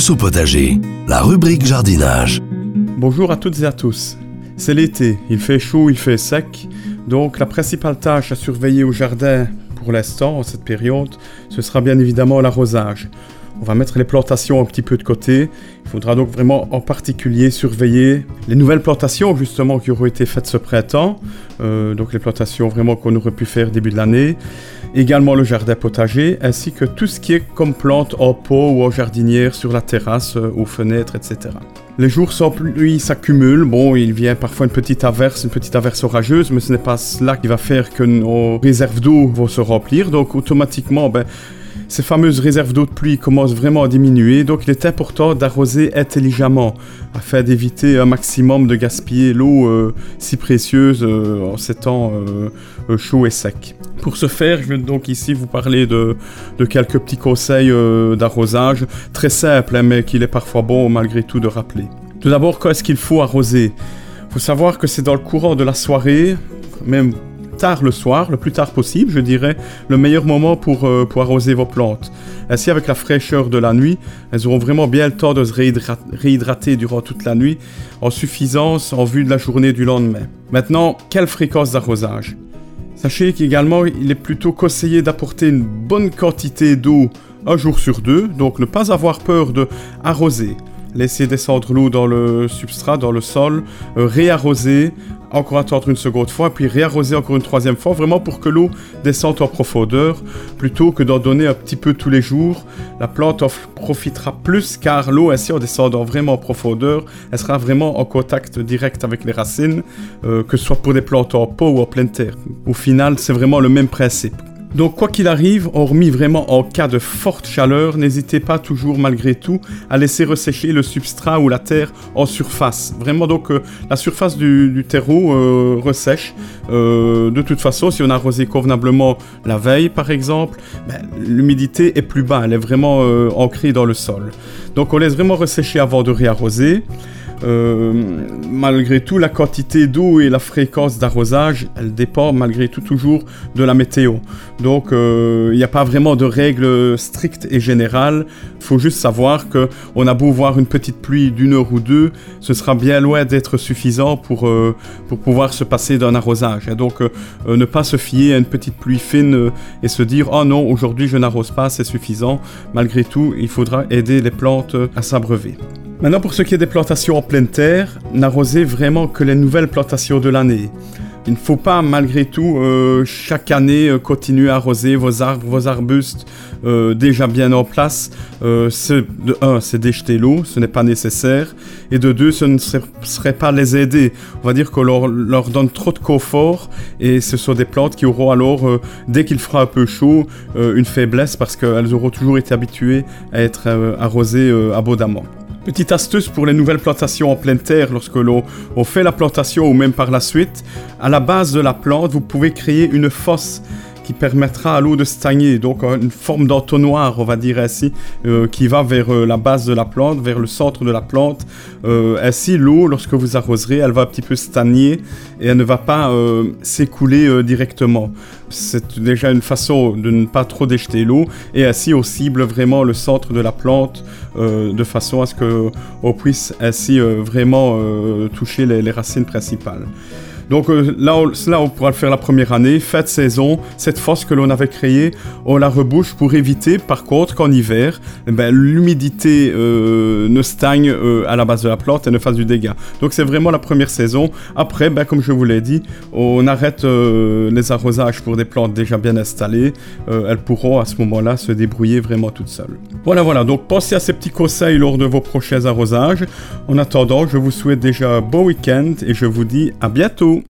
Tous au potager, la rubrique jardinage. Bonjour à toutes et à tous. C'est l'été, il fait chaud, il fait sec, donc la principale tâche à surveiller au jardin pour l'instant, en cette période, ce sera bien évidemment l'arrosage. On va mettre les plantations un petit peu de côté. Il faudra donc vraiment en particulier surveiller les nouvelles plantations justement qui auront été faites ce printemps. Euh, donc les plantations vraiment qu'on aurait pu faire début de l'année. Également le jardin potager ainsi que tout ce qui est comme plantes en pot ou en jardinière sur la terrasse, euh, aux fenêtres, etc. Les jours sans pluie s'accumulent. Bon, il vient parfois une petite averse, une petite averse orageuse, mais ce n'est pas cela qui va faire que nos réserves d'eau vont se remplir. Donc automatiquement, ben, ces fameuses réserves d'eau de pluie commencent vraiment à diminuer, donc il est important d'arroser intelligemment afin d'éviter un maximum de gaspiller l'eau euh, si précieuse euh, en ces temps euh, chauds et secs. Pour ce faire, je vais donc ici vous parler de, quelques petits conseils d'arrosage, très simples, hein, mais qu'il est parfois bon malgré tout de rappeler. Tout d'abord, quand est-ce qu'il faut arroser? Il faut savoir que c'est dans le courant de la soirée, même tard le soir, le plus tard possible, je dirais, le meilleur moment pour, euh, pour arroser vos plantes. Ainsi, avec la fraîcheur de la nuit, elles auront vraiment bien le temps de se réhydrater durant toute la nuit, en suffisance en vue de la journée du lendemain. Maintenant, quelle fréquence d'arrosage? Sachez qu'également, il est plutôt conseillé d'apporter une bonne quantité d'eau un jour sur deux, donc ne pas avoir peur de arroser laisser descendre l'eau dans le substrat, dans le sol, euh, réarroser, encore attendre une seconde fois, puis réarroser encore une troisième fois, vraiment pour que l'eau descende en profondeur, plutôt que d'en donner un petit peu tous les jours. La plante en profitera plus car l'eau, ainsi en descendant vraiment en profondeur, elle sera vraiment en contact direct avec les racines, euh, que ce soit pour des plantes en pot ou en pleine terre. Au final, c'est vraiment le même principe. Donc quoi qu'il arrive, hormis vraiment en cas de forte chaleur, n'hésitez pas toujours malgré tout à laisser ressécher le substrat ou la terre en surface. Vraiment donc euh, la surface du, terreau euh, ressèche. Euh, de toute façon, si on a arrosé convenablement la veille par exemple, ben, l'humidité est plus bas, elle est vraiment ancrée dans le sol. Donc on laisse vraiment ressécher avant de réarroser. Euh, malgré tout, la quantité d'eau et la fréquence d'arrosage, elle dépend malgré tout toujours de la météo. Donc, il euh, n'y a pas vraiment de règles strictes et générales. Il faut juste savoir que on a beau voir une petite pluie d'une heure ou deux, ce sera bien loin d'être suffisant pour, euh, pour pouvoir se passer d'un arrosage. Et donc, ne pas se fier à une petite pluie fine et se dire oh non, aujourd'hui je n'arrose pas, c'est suffisant. Malgré tout, il faudra aider les plantes à s'abreuver. Maintenant, pour ce qui est des plantations en pleine terre, n'arrosez vraiment que les nouvelles plantations de l'année. Il ne faut pas, malgré tout, euh, chaque année euh, continuer à arroser vos arbres, vos arbustes euh, déjà bien en place. de un, c'est déjeter l'eau, ce n'est pas nécessaire. Et de deux, ce ne serait, pas les aider. On va dire qu'on leur, leur, donne trop de confort et ce sont des plantes qui auront alors, dès qu'il fera un peu chaud, une faiblesse parce qu'elles auront toujours été habituées à être arrosées abondamment. Petite astuce pour les nouvelles plantations en pleine terre, lorsque l'on fait la plantation ou même par la suite, à la base de la plante, vous pouvez créer une fosse permettra à l'eau de stagner, donc une forme d'entonnoir, on va dire ainsi, euh, qui va vers euh, la base de la plante, vers le centre de la plante. Euh, ainsi, l'eau, lorsque vous arroserez, elle va un petit peu stagner et elle ne va pas s'écouler directement. C'est déjà une façon de ne pas trop déjeter l'eau et ainsi on cible vraiment le centre de la plante de façon à ce qu'on puisse ainsi vraiment toucher les racines principales. Donc euh, là, on, on pourra le faire la première année. Faites saison, cette fosse que l'on avait créée, on la rebouche pour éviter, par contre, qu'en hiver, eh ben, l'humidité euh, ne stagne euh, à la base de la plante et ne fasse du dégât. Donc c'est vraiment la première saison. Après, ben, comme je vous l'ai dit, on arrête les arrosages pour des plantes déjà bien installées. elles pourront à ce moment-là se débrouiller vraiment toutes seules. Voilà, voilà. Donc pensez à ces petits conseils lors de vos prochains arrosages. En attendant, je vous souhaite déjà un bon week-end et je vous dis à bientôt.